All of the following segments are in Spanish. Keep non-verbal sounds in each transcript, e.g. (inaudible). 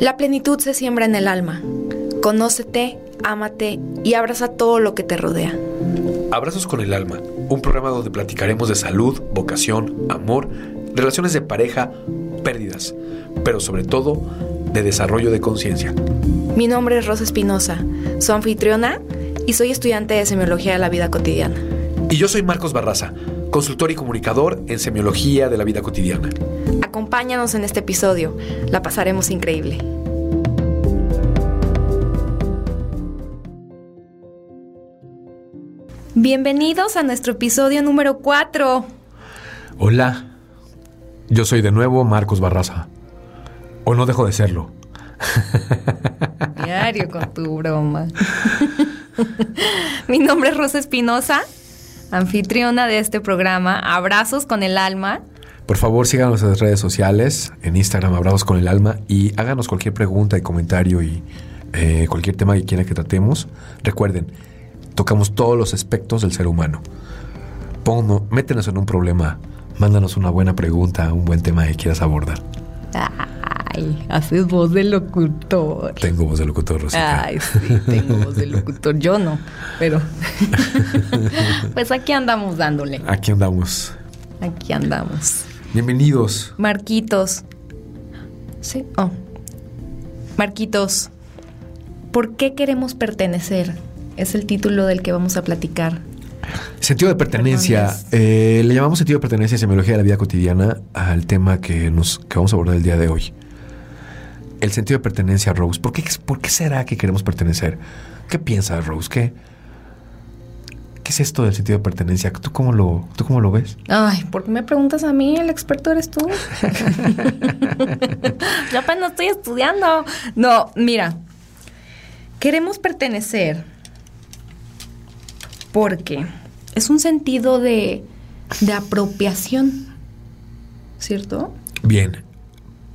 La plenitud se siembra en el alma. Conócete, ámate y abraza todo lo que te rodea. Abrazos con el alma, un programa donde platicaremos de salud, vocación, amor, relaciones de pareja, pérdidas, pero sobre todo de desarrollo de conciencia. Mi nombre es Rosa Espinosa, soy anfitriona y soy estudiante de semiología de la vida cotidiana. Y yo soy Marcos Barraza, consultor y comunicador en semiología de la vida cotidiana. Acompáñanos en este episodio, la pasaremos increíble. Bienvenidos a nuestro episodio número 4. Hola, yo soy de nuevo Marcos Barraza. O no dejo de serlo. (laughs) Diario con tu broma. (laughs) Mi nombre es Rosa Espinosa, anfitriona de este programa. Abrazos con el alma. Por favor, síganos en las redes sociales, en Instagram, Abrazos con el Alma, y háganos cualquier pregunta y comentario y eh, cualquier tema que quieran que tratemos. Recuerden, tocamos todos los aspectos del ser humano. Pongo, métenos en un problema, mándanos una buena pregunta, un buen tema que quieras abordar. Ay, haces voz de locutor. Tengo voz de locutor, Rosita. Ay, sí, tengo voz de locutor. Yo no, pero. (laughs) (laughs) pues aquí andamos dándole. Aquí andamos. Aquí andamos. Bienvenidos. Marquitos. Sí. Oh. Marquitos. ¿Por qué queremos pertenecer? Es el título del que vamos a platicar. Sentido de pertenencia. Eh, le llamamos sentido de pertenencia en semiología de la vida cotidiana al tema que, nos, que vamos a abordar el día de hoy. El sentido de pertenencia, Rose. ¿Por qué, ¿Por qué será que queremos pertenecer? ¿Qué piensas, Rose? ¿Qué, ¿Qué es esto del sentido de pertenencia? ¿Tú cómo lo, tú cómo lo ves? Ay, ¿por qué me preguntas a mí? El experto eres tú. (laughs) Yo apenas estoy estudiando. No, mira. Queremos pertenecer porque es un sentido de, de apropiación. ¿Cierto? Bien.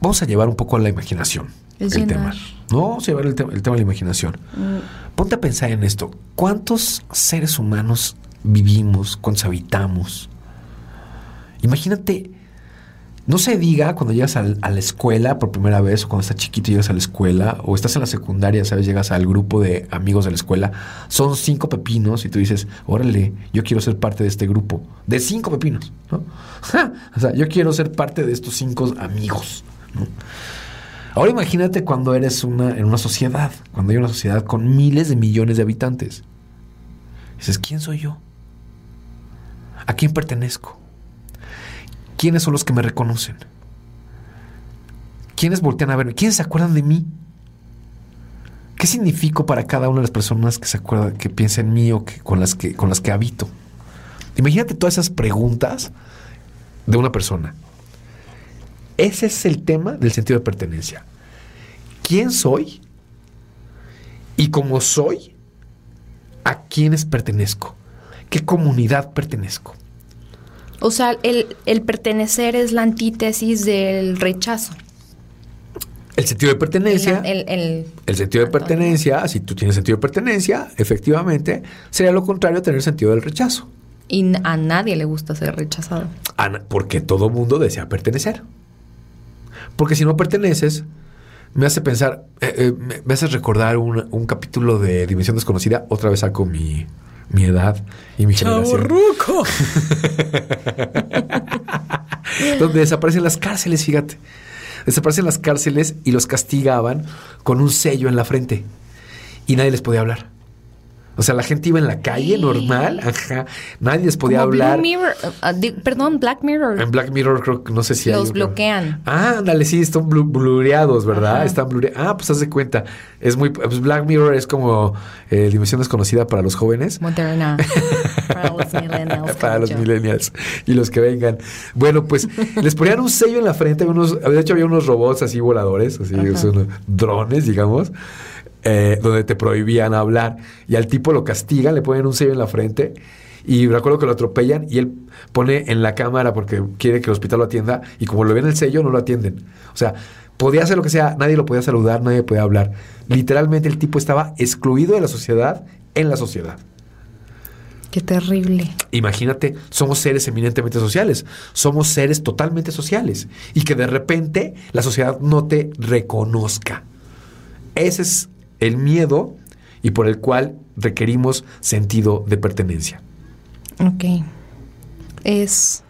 Vamos a llevar un poco a la imaginación Es el llenar. tema. No, vamos a llevar el, te- el tema de la imaginación. Ponte a pensar en esto. ¿Cuántos seres humanos vivimos? ¿Cuántos habitamos? Imagínate, no se diga cuando llegas al- a la escuela por primera vez o cuando estás chiquito y llegas a la escuela o estás en la secundaria, ¿sabes? Llegas al grupo de amigos de la escuela. Son cinco pepinos y tú dices, órale, yo quiero ser parte de este grupo. De cinco pepinos, ¿no? (laughs) o sea, yo quiero ser parte de estos cinco amigos, ¿no? Ahora imagínate cuando eres una, en una sociedad, cuando hay una sociedad con miles de millones de habitantes. Dices, ¿quién soy yo? ¿A quién pertenezco? ¿Quiénes son los que me reconocen? ¿Quiénes voltean a verme? ¿Quiénes se acuerdan de mí? ¿Qué significo para cada una de las personas que se acuerdan, que piensa en mí o que, con, las que, con las que habito? Imagínate todas esas preguntas de una persona. Ese es el tema del sentido de pertenencia. ¿Quién soy? Y como soy, ¿a quiénes pertenezco? ¿Qué comunidad pertenezco? O sea, el, el pertenecer es la antítesis del rechazo. El sentido de pertenencia. El, el- El sentido de pertenencia, si tú tienes sentido de pertenencia, efectivamente, sería lo contrario a tener sentido del rechazo. y a nadie le gusta ser rechazado. Porque todo mundo desea pertenecer. Porque si no perteneces, me hace pensar, eh, eh, me, me hace recordar un, un capítulo de Dimensión Desconocida. Otra vez saco mi, mi edad y mi generación. (laughs) donde desaparecen las cárceles, fíjate. Desaparecen las cárceles y los castigaban con un sello en la frente. Y nadie les podía hablar. O sea, la gente iba en la calle normal, ajá. Nadie les podía Como Blue hablar. Mirror, ah, perdón, Black Mirror. En Black Mirror creo que no sé si Los bloquean. Ah, ándale, sí, están blu- blureados, ¿verdad? Ajá. Están blureados. Ah, pues haz de cuenta. Es muy pues Black Mirror es como eh, dimensión desconocida para los jóvenes. Moderna. (laughs) Para los millennials. para los millennials y los que vengan. Bueno, pues (laughs) les ponían un sello en la frente, unos, de hecho había unos robots así voladores, así son drones, digamos, eh, donde te prohibían hablar y al tipo lo castigan, le ponen un sello en la frente y recuerdo que lo atropellan y él pone en la cámara porque quiere que el hospital lo atienda y como lo ven el sello no lo atienden. O sea, podía hacer lo que sea, nadie lo podía saludar, nadie podía hablar. Literalmente el tipo estaba excluido de la sociedad en la sociedad. Qué terrible. Imagínate, somos seres eminentemente sociales, somos seres totalmente sociales y que de repente la sociedad no te reconozca. Ese es el miedo y por el cual requerimos sentido de pertenencia. Ok. Es...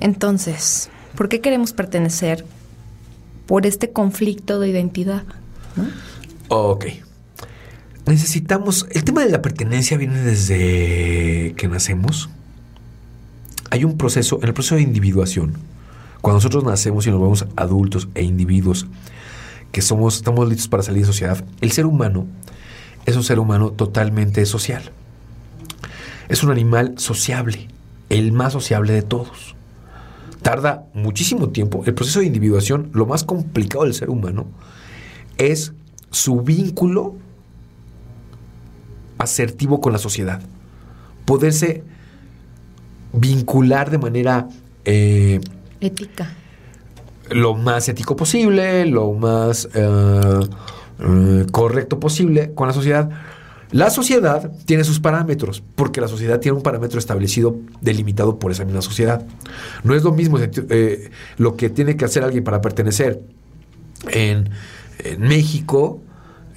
Entonces, ¿por qué queremos pertenecer? Por este conflicto de identidad. Ok. Necesitamos... El tema de la pertenencia viene desde que nacemos. Hay un proceso, en el proceso de individuación, cuando nosotros nacemos y nos vemos adultos e individuos, que somos, estamos listos para salir de sociedad, el ser humano es un ser humano totalmente social. Es un animal sociable, el más sociable de todos. Tarda muchísimo tiempo. El proceso de individuación, lo más complicado del ser humano, es su vínculo asertivo con la sociedad. Poderse vincular de manera... Eh, Ética lo más ético posible, lo más eh, eh, correcto posible con la sociedad. La sociedad tiene sus parámetros, porque la sociedad tiene un parámetro establecido, delimitado por esa misma sociedad. No es lo mismo eh, lo que tiene que hacer alguien para pertenecer en, en México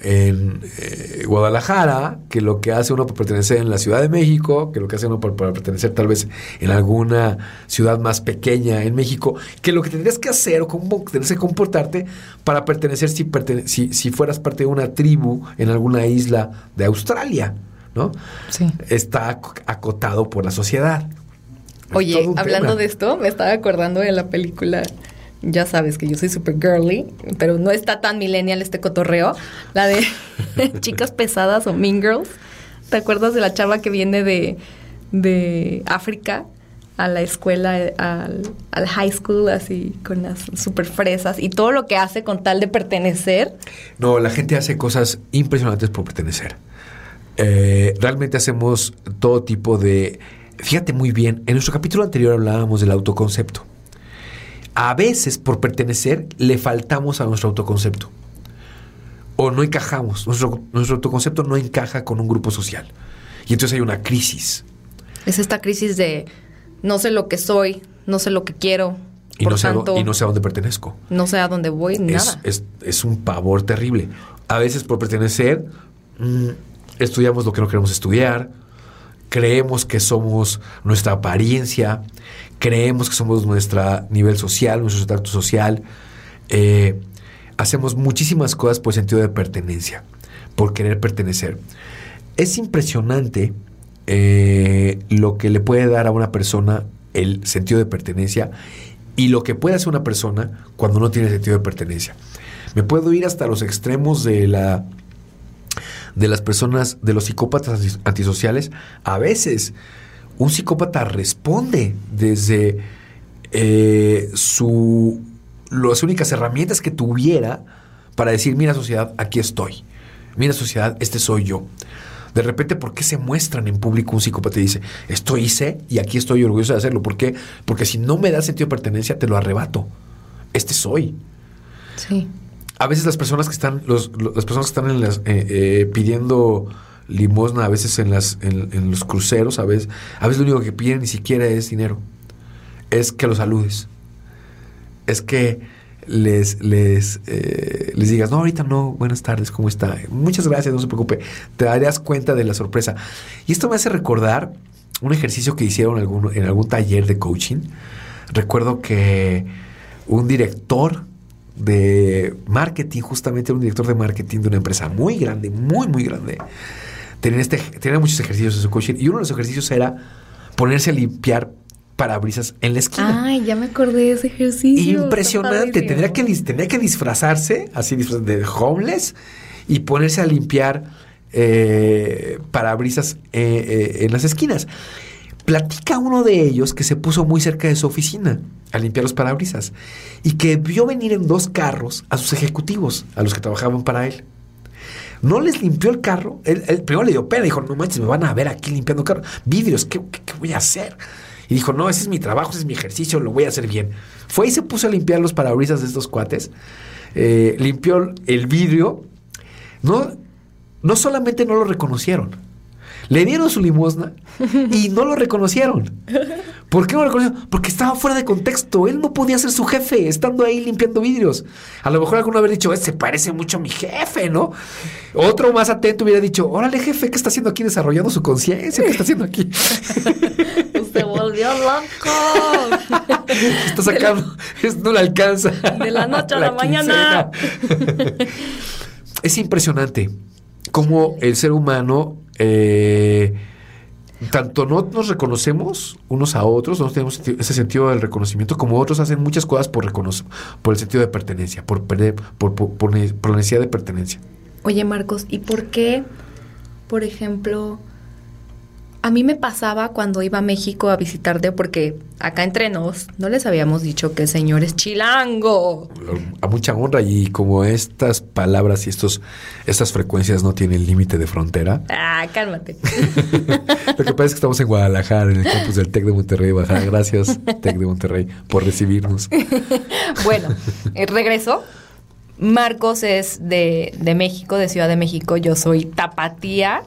en eh, Guadalajara, que lo que hace uno por pertenecer en la Ciudad de México, que lo que hace uno por, pertenecer tal vez en alguna ciudad más pequeña en México, que lo que tendrías que hacer o cómo tendrías que comportarte para pertenecer si, si, fueras parte de una tribu en alguna isla de Australia, ¿no? Sí. Está acotado por la sociedad. Oye, hablando de esto, me estaba acordando de la película ya sabes que yo soy super girly, pero no está tan millennial este cotorreo. La de (laughs) chicas pesadas o mean girls. ¿Te acuerdas de la chava que viene de, de África a la escuela, al, al, high school, así con las super fresas y todo lo que hace con tal de pertenecer? No, la gente hace cosas impresionantes por pertenecer. Eh, realmente hacemos todo tipo de... Fíjate muy bien, en nuestro capítulo anterior hablábamos del autoconcepto a veces por pertenecer le faltamos a nuestro autoconcepto. O no encajamos, nuestro, autoconcepto no encaja con un grupo social. Y entonces hay una crisis. Es esta crisis de no sé lo que soy, no sé lo que quiero. Y, no, sé a, y no sé a dónde pertenezco. No sé a dónde voy, es, nada. Es, un pavor terrible. A veces por pertenecer mm, estudiamos lo que no queremos estudiar, creemos que somos nuestra apariencia, creemos que somos nuestro nivel social, nuestro estatus social. Eh, hacemos muchísimas cosas por el sentido de pertenencia, por querer pertenecer. Es impresionante eh, lo que le puede dar a una persona el sentido de pertenencia y lo que puede hacer una persona cuando no tiene sentido de pertenencia. Me puedo ir hasta los extremos de la de las personas, de los psicópatas antisociales. A veces un psicópata responde desde eh, su, las únicas herramientas que tuviera para decir, mira sociedad, aquí estoy. Mira sociedad, este soy yo. De repente, ¿por qué se muestran en público un psicópata y dice, esto hice y aquí estoy orgulloso de hacerlo? ¿Por qué? Porque si no me da sentido de pertenencia, te lo arrebato. Este soy. Sí. A veces las personas que están, las personas que están en las, eh, eh, pidiendo limosna a veces en, las, en, los cruceros, a veces, a veces lo único que piden ni siquiera es dinero, es que los saludes, es que les, les, eh, les digas, no, ahorita no, buenas tardes, ¿cómo está? Muchas gracias, no se preocupe, te darías cuenta de la sorpresa. Y esto me hace recordar un ejercicio que hicieron en algún, en algún taller de coaching. Recuerdo que un director de marketing, justamente un director de marketing de una empresa muy grande, muy, muy grande, Tenía este, muchos ejercicios en su coaching y uno de los ejercicios era ponerse a limpiar parabrisas en la esquina. Ay, ya me acordé de ese ejercicio. Impresionante. Tendría que, tenía que disfrazarse, así de homeless, y ponerse a limpiar eh, parabrisas eh, eh, en las esquinas. Platica uno de ellos que se puso muy cerca de su oficina a limpiar los parabrisas y que vio venir en dos carros a sus ejecutivos, a los que trabajaban para él. No les limpió el carro. Él, primero le dio pena. Dijo, no manches, me van a ver aquí limpiando carro. Vidrios, ¿qué, voy a hacer? Y dijo, no, ese es mi trabajo, ese es mi ejercicio, lo voy a hacer bien. Fue y se puso a limpiar los parabrisas de estos cuates. Eh, limpió el vidrio. No, no solamente no lo reconocieron, Le dieron su limosna y (laughs) no lo reconocieron. ¿Por qué no lo reconocieron? Porque estaba fuera de contexto. Él no podía ser su jefe estando ahí limpiando vidrios. A lo mejor alguno habría dicho, se parece mucho a mi jefe, ¿no? Otro más atento hubiera dicho, órale jefe, ¿qué está haciendo aquí desarrollando su conciencia? ¿Qué está haciendo aquí? (laughs) Se volvió loco. (laughs) está sacando, no le alcanza. De la noche a la, mañana. es impresionante cómo el ser humano eh, tanto no nos reconocemos unos a otros, no tenemos ese sentido del reconocimiento, como otros hacen muchas cosas por por el sentido de pertenencia, por, por, por, por, necesidad de pertenencia. Oye, Marcos, ¿y por qué, por ejemplo, a mí me pasaba cuando iba a México a visitarte porque acá entre nos no les habíamos dicho que el señor es chilango. A mucha honra y como estas palabras y estos estas frecuencias no tienen límite de frontera. Ah, cálmate. (laughs) Lo que pasa es que estamos en Guadalajara, en el campus del TEC de Monterrey, Baja. Gracias, TEC de Monterrey, por recibirnos. (laughs) bueno, eh, regreso. Marcos es de, de México, de Ciudad de México. Yo soy tapatía.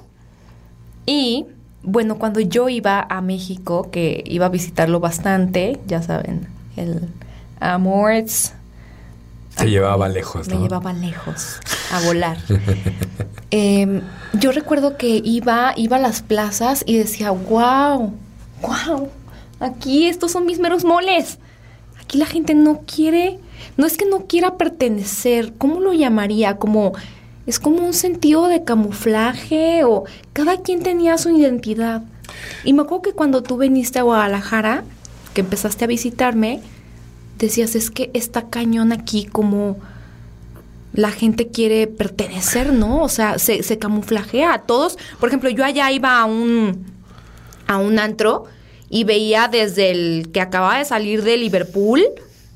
Y bueno, cuando yo iba a México, que iba a visitarlo bastante, ya saben, el Amorts. Se llevaba lejos, ¿no? Me llevaba lejos a volar. (laughs) Em, yo recuerdo que iba, iba a las plazas y decía, wow, wow, aquí estos son mis meros moles. Aquí la gente no quiere, no es que no quiera pertenecer, ¿cómo lo llamaría? Como es como un sentido de camuflaje o cada quien tenía su identidad. Y me acuerdo que cuando tú viniste a Guadalajara, que empezaste a visitarme, decías, es que está cañón aquí como la gente quiere pertenecer, ¿no? O sea, se, camuflajea a todos. Por ejemplo, yo allá iba a un, a un antro y veía desde el que acababa de salir de Liverpool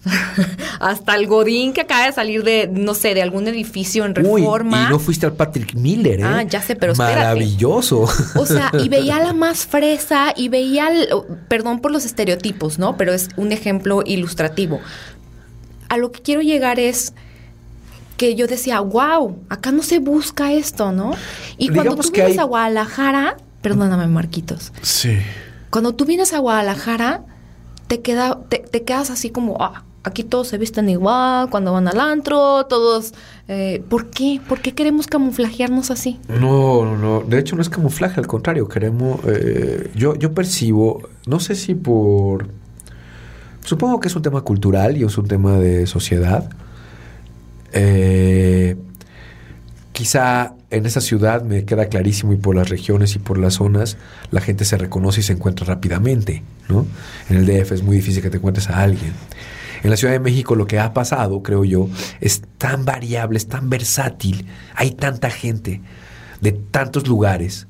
(laughs) hasta el Godín que acaba de salir de, no sé, de algún edificio en reforma. y no fuiste al Patrick Miller, ¿eh? Ah, ya sé, pero Maravilloso. O sea, y (laughs) veía la más fresa y veía, perdón por los estereotipos, ¿no? Pero es un ejemplo ilustrativo. A lo que quiero llegar es que yo decía, wow, acá no se busca esto, ¿no? Y cuando tú vienes a Guadalajara, perdóname, Marquitos. Sí. Cuando tú vienes a Guadalajara, te, queda, te, te quedas así como, ah, aquí todos se visten igual, cuando van al antro, todos... Eh, ¿Por qué? ¿Por qué queremos camuflajearnos así? No, no, no. De hecho no es camuflaje, al contrario, queremos... Eh, yo, yo percibo, no sé si por... Supongo que es un tema cultural y es un tema de sociedad. Eh, quizá en esa ciudad me queda clarísimo y por las regiones y por las zonas la gente se reconoce y se encuentra rápidamente, ¿no? En el DF es muy difícil que te encuentres a alguien. En la Ciudad de México lo que ha pasado, creo yo, es tan variable, es tan versátil, hay tanta gente de tantos lugares,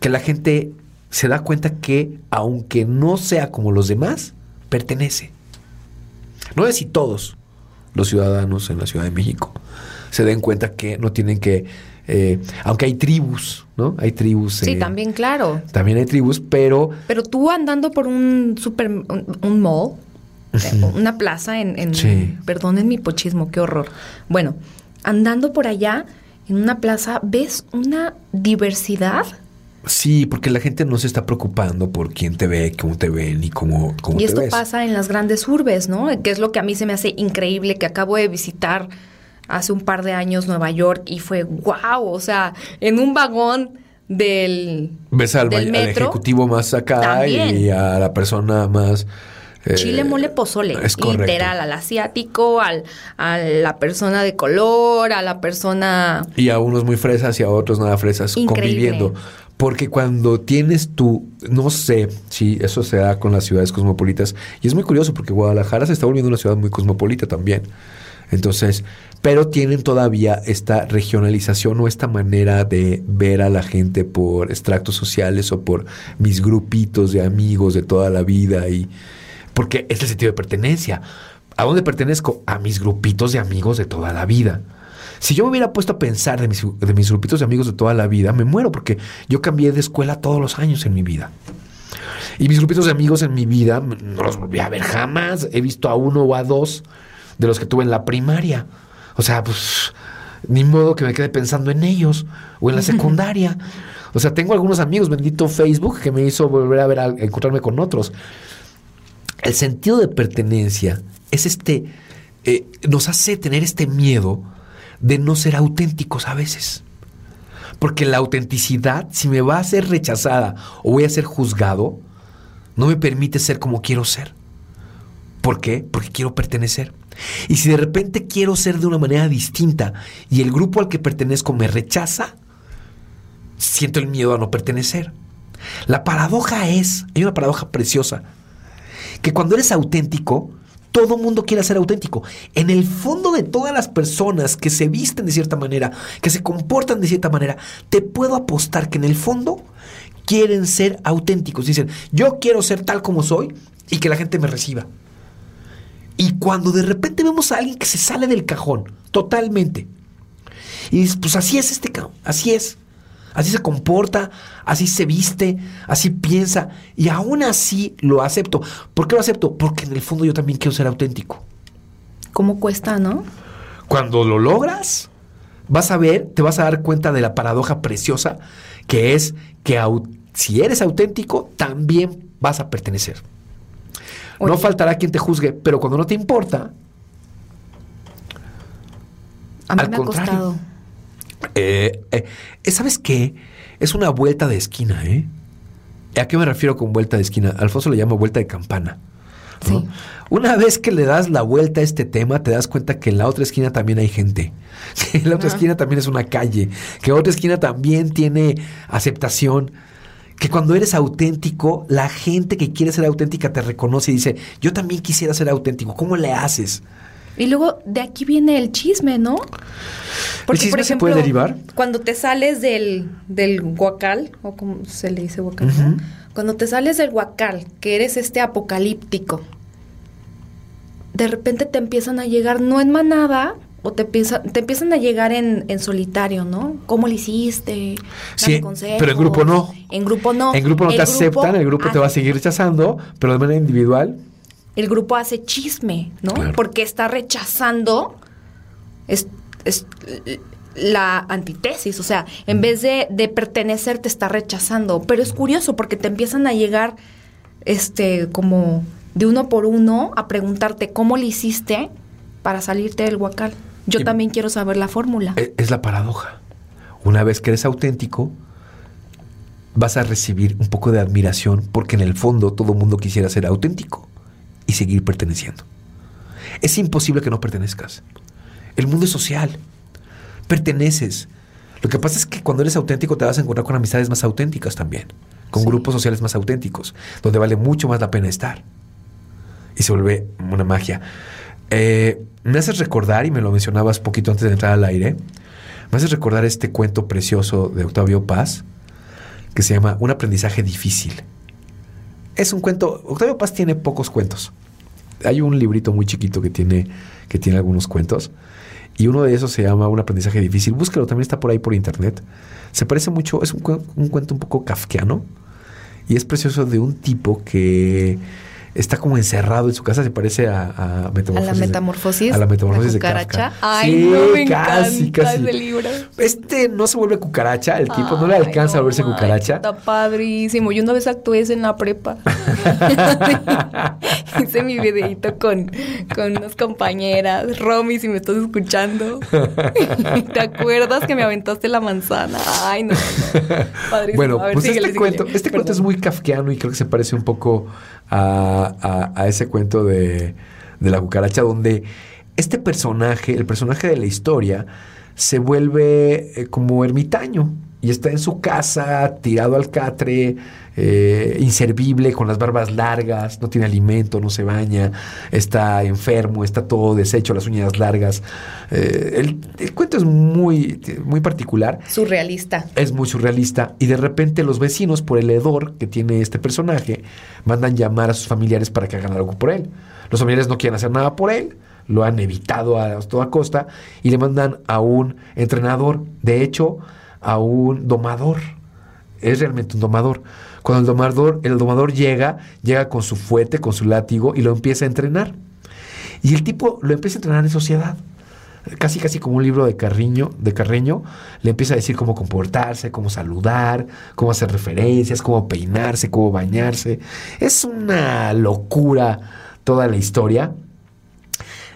que la gente se da cuenta que, aunque no sea como los demás, pertenece. No es si todos los ciudadanos en la Ciudad de México se den cuenta que no tienen que eh, aunque hay tribus, ¿no? Hay tribus. Sí, eh, también, claro. También hay tribus, pero. Pero tú andando por un super, un mall, una plaza en, en perdonen mi pochismo, qué horror. Bueno, andando por allá en una plaza ves una diversidad. Sí, porque la gente no se está preocupando por quién te ve, cómo te ven y cómo, cómo y esto pasa en las grandes urbes, ¿no? Que es lo que a mí se me hace increíble, que acabo de visitar hace un par de años Nueva York y fue wow, o sea, en un vagón del, Ves al, ejecutivo más acá y a la persona más Chile mole pozole, literal, al asiático, al, a la persona de color, a la persona... Y a unos muy fresas y a otros nada fresas, conviviendo. Porque cuando tienes tú, no sé si eso se da con las ciudades cosmopolitas, y es muy curioso porque Guadalajara se está volviendo una ciudad muy cosmopolita también. Entonces, pero tienen todavía esta regionalización o esta manera de ver a la gente por extractos sociales o por mis grupitos de amigos de toda la vida y porque es el sentido de pertenencia. ¿A dónde pertenezco? A mis grupitos de amigos de toda la vida. Si yo me hubiera puesto a pensar de mis, de mis grupitos de amigos de toda la vida, me muero porque yo cambié de escuela todos los años en mi vida. Y mis grupitos de amigos en mi vida no los volví a ver jamás. He visto a uno o a dos de los que tuve en la primaria. O sea, pues ni modo que me quede pensando en ellos o en la (laughs) secundaria. O sea, tengo algunos amigos, bendito Facebook, que me hizo volver a ver, a encontrarme con otros. El sentido de pertenencia es este, eh, nos hace tener este miedo de no ser auténticos a veces. Porque la autenticidad, si me va a ser rechazada o voy a ser juzgado, no me permite ser como quiero ser. ¿Por qué? Porque quiero pertenecer. Y si de repente quiero ser de una manera distinta y el grupo al que pertenezco me rechaza, siento el miedo a no pertenecer. La paradoja es, hay una paradoja preciosa, que cuando eres auténtico, todo mundo quiere ser auténtico. En el fondo de todas las personas que se visten de cierta manera, que se comportan de cierta manera, te puedo apostar que en el fondo quieren ser auténticos. Dicen, yo quiero ser tal como soy y que la gente me reciba. Y cuando de repente vemos a alguien que se sale del cajón, totalmente, y dices, pues así es este cabrón, así es. Así se comporta, así se viste, así piensa. Y aún así lo acepto. ¿Por qué lo acepto? Porque en el fondo yo también quiero ser auténtico. ¿Cómo cuesta, no? Cuando lo logras, vas a ver, te vas a dar cuenta de la paradoja preciosa que es que si eres auténtico, también vas a pertenecer. No faltará quien te juzgue, pero cuando no te importa. A mí me ha costado. Eh, eh, ¿Sabes qué? Es una vuelta de esquina, ¿eh? ¿A qué me refiero con vuelta de esquina? Alfonso le llama vuelta de campana. Sí. Una vez que le das la vuelta a este tema, te das cuenta que en la otra esquina también hay gente. (laughs) Que en la otra esquina también es una calle. Que la otra esquina también tiene aceptación que cuando eres auténtico, la gente que quiere ser auténtica te reconoce y dice, yo también quisiera ser auténtico, ¿cómo le haces? Y luego de aquí viene el chisme, ¿no? Porque, ¿El chisme se puede derivar? Cuando te sales del, del guacal, o como se le dice guacal, cuando te sales del guacal, que eres este apocalíptico, de repente te empiezan a llegar, no en manada, o te, te empiezan a llegar en, en, solitario, ¿no? ¿Cómo lo hiciste? Sí, pero en grupo no. En grupo no. En grupo no te aceptan, el grupo te va a seguir rechazando, pero de manera individual. El grupo hace chisme, ¿no? Porque está rechazando es, es, la antítesis, o sea, en mm. vez de, de pertenecer te está rechazando. Pero es curioso porque te empiezan a llegar, este, como de uno por uno a preguntarte cómo lo hiciste para salirte del huacal. Yo también quiero saber la fórmula. E, es la paradoja. Una vez que eres auténtico, vas a recibir un poco de admiración porque en el fondo todo mundo quisiera ser auténtico y seguir perteneciendo. Es imposible que no pertenezcas. El mundo es social. Perteneces. Lo que pasa es que cuando eres auténtico te vas a encontrar con amistades más auténticas también, con grupos sociales más auténticos, donde vale mucho más la pena estar. Y se vuelve una magia. Eh, me haces recordar, y me lo mencionabas poquito antes de entrar al aire, me haces recordar este cuento precioso de Octavio Paz, que se llama Un aprendizaje difícil. Es un cuento, Octavio Paz tiene pocos cuentos. Hay un librito muy chiquito que tiene, que tiene algunos cuentos. Y uno de esos se llama Un aprendizaje difícil. Búscalo, también está por ahí por internet. Se parece mucho, es un, un cuento un poco kafkiano. Y es precioso de un tipo que está como encerrado en su casa, se parece a, a, metamorfosis, a la metamorfosis. A la metamorfosis de Kafka. Ay, sí, no, me casi, casi. ese libro. Este no se vuelve cucaracha, el tipo no le alcanza a volverse cucaracha. Está padrísimo. Yo una vez actué en la prepa. (laughs) (laughs) (laughs) (laughs) Hice mi videito con, con unas compañeras. Romy, si me estás escuchando. (laughs) ¿Te acuerdas que me aventaste la manzana? Ay, no, Padrísimo. Bueno, pues este, cuento, este cuento es muy kafkiano y creo que se parece un poco a, ese cuento de, la cucaracha, donde este personaje, el personaje de la historia, se vuelve eh, como ermitaño y está en su casa, tirado al catre, eh, inservible, con las barbas largas, no tiene alimento, no se baña, está enfermo, está todo deshecho, las uñas largas. Eh, el, cuento es muy, muy particular. Surrealista. Es muy surrealista. Y de repente los vecinos, por el hedor que tiene este personaje, mandan llamar a sus familiares para que hagan algo por él. Los familiares no quieren hacer nada por él, lo han evitado a toda costa y le mandan a un entrenador, de hecho, a un domador. Es realmente un domador. Cuando el domador, el domador llega, llega con su fuete, con su látigo y lo empieza a entrenar. Y el tipo lo empieza a entrenar en sociedad. casi casi como un libro de Carriño, de Carreño, le empieza a decir cómo comportarse, cómo saludar, cómo hacer referencias, cómo peinarse, cómo bañarse. Es una locura toda la historia.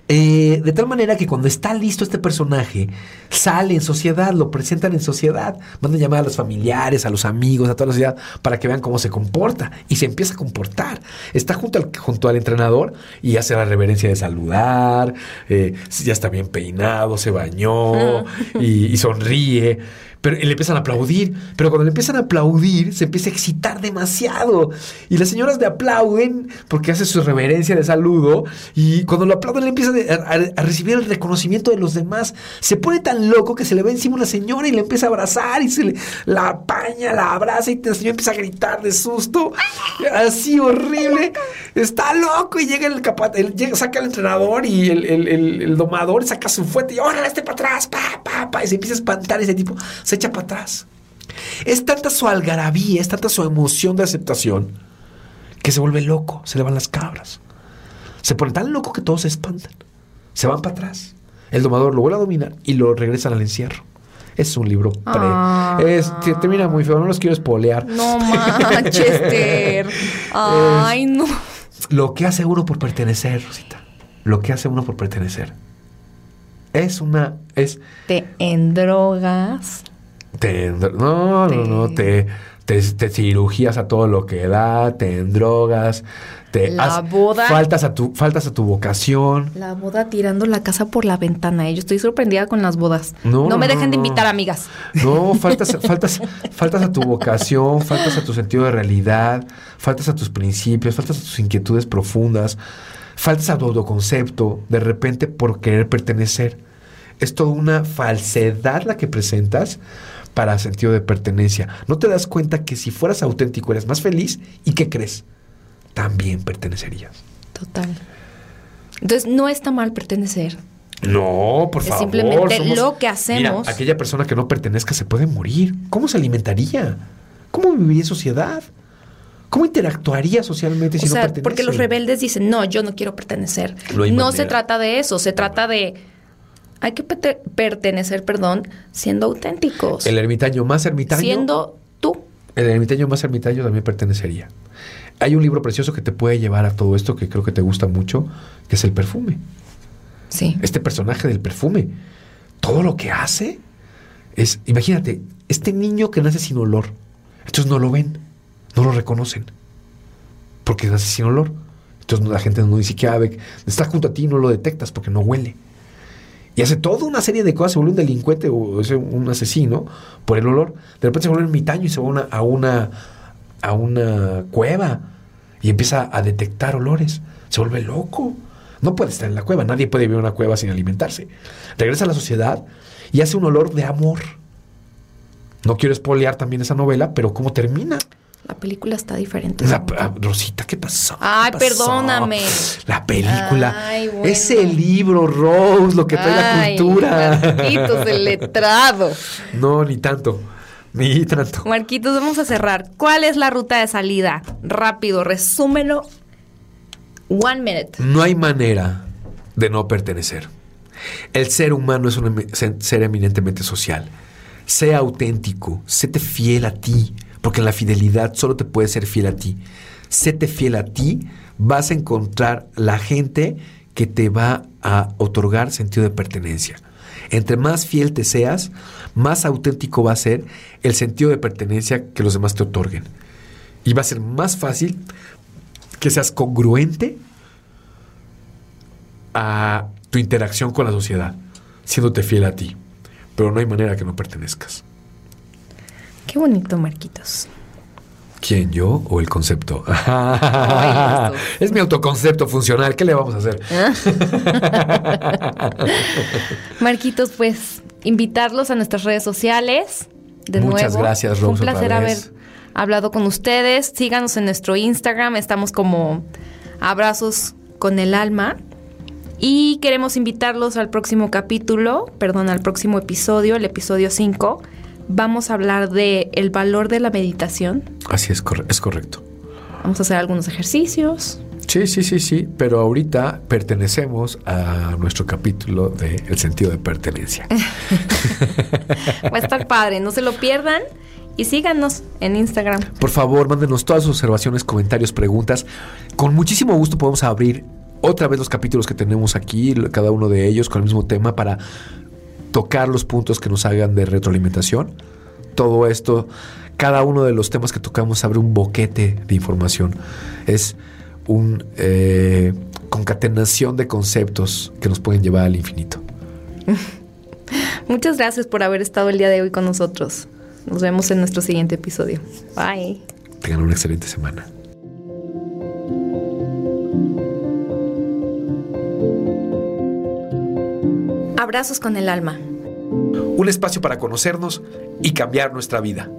Eh, de tal manera que cuando está listo este personaje, sale en sociedad, lo presentan en sociedad, mandan llamar a los familiares, a los amigos, a toda la sociedad, para que vean cómo se comporta. Y se empieza a comportar. Está junto al, junto al entrenador y hace la reverencia de saludar, eh, ya está bien peinado, se bañó y sonríe pero le empiezan a aplaudir. Pero cuando le empiezan a aplaudir, se empieza a excitar demasiado. Y las señoras le aplauden porque hace su reverencia de saludo. Y cuando lo aplauden, le empieza a, recibir el reconocimiento de los demás. Se pone tan loco que se le ve encima una señora y le empieza a abrazar y se le la apaña, la abraza y la señora empieza a gritar de susto. Así horrible. Está loco y llega el capaz, llega, saca el entrenador y el, el, domador saca su fuerte y órale, este para atrás, pa, pa, pa, y se empieza a espantar ese tipo echa para atrás. Es tanta su algarabía, es tanta su emoción de aceptación que se vuelve loco, se le van las cabras. Se pone tan loco que todos se espantan. Se van para atrás. El domador lo vuelve a dominar y lo regresan al encierro. Es un libro pre. Ah. termina muy feo, no los quiero espolear. No Manchester. (laughs) Ay, no. Lo que hace uno por pertenecer, Rosita. Lo que hace uno por pertenecer. Es una. Es. Te endrogas te, no, no, no, te, te, cirugías a todo lo que da, te endrogas, te la boda, faltas a tu faltas a tu vocación. La boda tirando la casa por la ventana. ¿eh? Yo estoy sorprendida con las bodas. No, me dejen de invitar amigas. No, (laughs) faltas, faltas, faltas a tu vocación, faltas a tu sentido de realidad, faltas a tus principios, faltas a tus inquietudes profundas, faltas a tu autoconcepto, de repente por querer pertenecer. Es toda una falsedad la que presentas para sentido de pertenencia. No te das cuenta que si fueras auténtico eres más feliz y ¿qué crees? También pertenecerías. Total. Entonces no está mal pertenecer. No, por favor. Simplemente lo que hacemos. Mira, aquella persona que no pertenezca se puede morir. ¿Cómo se alimentaría? ¿Cómo viviría en sociedad? ¿Cómo interactuaría socialmente si no pertenece? Porque los rebeldes dicen, no, yo no quiero pertenecer. No se trata de eso, se trata de hay que pertenecer, perdón, siendo auténticos. El ermitaño más ermitaño. Siendo tú. El ermitaño más ermitaño también pertenecería. Hay un libro precioso que te puede llevar a todo esto que creo que te gusta mucho, que es el perfume. Sí. Este personaje del perfume, todo lo que hace es, imagínate, este niño que nace sin olor, entonces no lo ven, no lo reconocen, porque nace sin olor. Entonces la gente no dice que está junto a ti y no lo detectas porque no huele. Y hace toda una serie de cosas, se vuelve un delincuente o un asesino por el olor. De repente se vuelve un mitaño y se va a una, a una cueva y empieza a detectar olores. Se vuelve loco. No puede estar en la cueva, nadie puede vivir en una cueva sin alimentarse. Regresa a la sociedad y hace un olor de amor. No quiero espolear también esa novela, pero ¿cómo termina? La película está diferente. Ah, Rosita, ¿qué pasó? Ay, perdóname. La película. Ay, Ese libro, Rose, lo que trae la cultura. Marquitos, el (laughs) letrado. No, ni tanto. Ni tanto. Marquitos, vamos a cerrar. ¿Cuál es la ruta de salida? Rápido, resúmelo. One minute. No hay manera de no pertenecer. El ser humano es un ser eminentemente social. Sea auténtico, séte fiel a ti, porque la fidelidad solo te puede ser fiel a ti. Séte fiel a ti, vas a encontrar la gente que te va a otorgar sentido de pertenencia. Entre más fiel te seas, más auténtico va a ser el sentido de pertenencia que los demás te otorguen. Y va a ser más fácil que seas congruente a tu interacción con la sociedad, siéndote fiel a ti. Pero no hay manera que no pertenezcas. Qué bonito, Marquitos. ¿Quién, yo o el concepto? (laughs) es mi autoconcepto funcional. ¿Qué le vamos a hacer? (laughs) Marquitos, pues invitarlos a nuestras redes sociales. De Muchas gracias, Rose. un placer haber hablado con ustedes. Síganos en nuestro Instagram. Estamos como Abrazos con el Alma. Y queremos invitarlos al próximo capítulo, perdón, al próximo episodio, el episodio 5 vamos a hablar de el valor de la meditación. Así es, es correcto. Vamos a hacer algunos ejercicios Sí, sí, sí, sí, pero ahorita pertenecemos a nuestro capítulo de El sentido de pertenencia. (laughs) Va a estar padre, no se lo pierdan. Y síganos en Instagram. Por favor, mándenos todas sus observaciones, comentarios, preguntas. Con muchísimo gusto podemos abrir otra vez los capítulos que tenemos aquí, cada uno de ellos con el mismo tema para tocar los puntos que nos hagan de retroalimentación. Todo esto, cada uno de los temas que tocamos abre un boquete de información. Es un eh, concatenación de conceptos que nos pueden llevar al infinito. (laughs) Muchas gracias por haber estado el día de hoy con nosotros. Nos vemos en nuestro siguiente episodio. Bye. Tengan una excelente semana. Abrazos con el alma. Un espacio para conocernos y cambiar nuestra vida.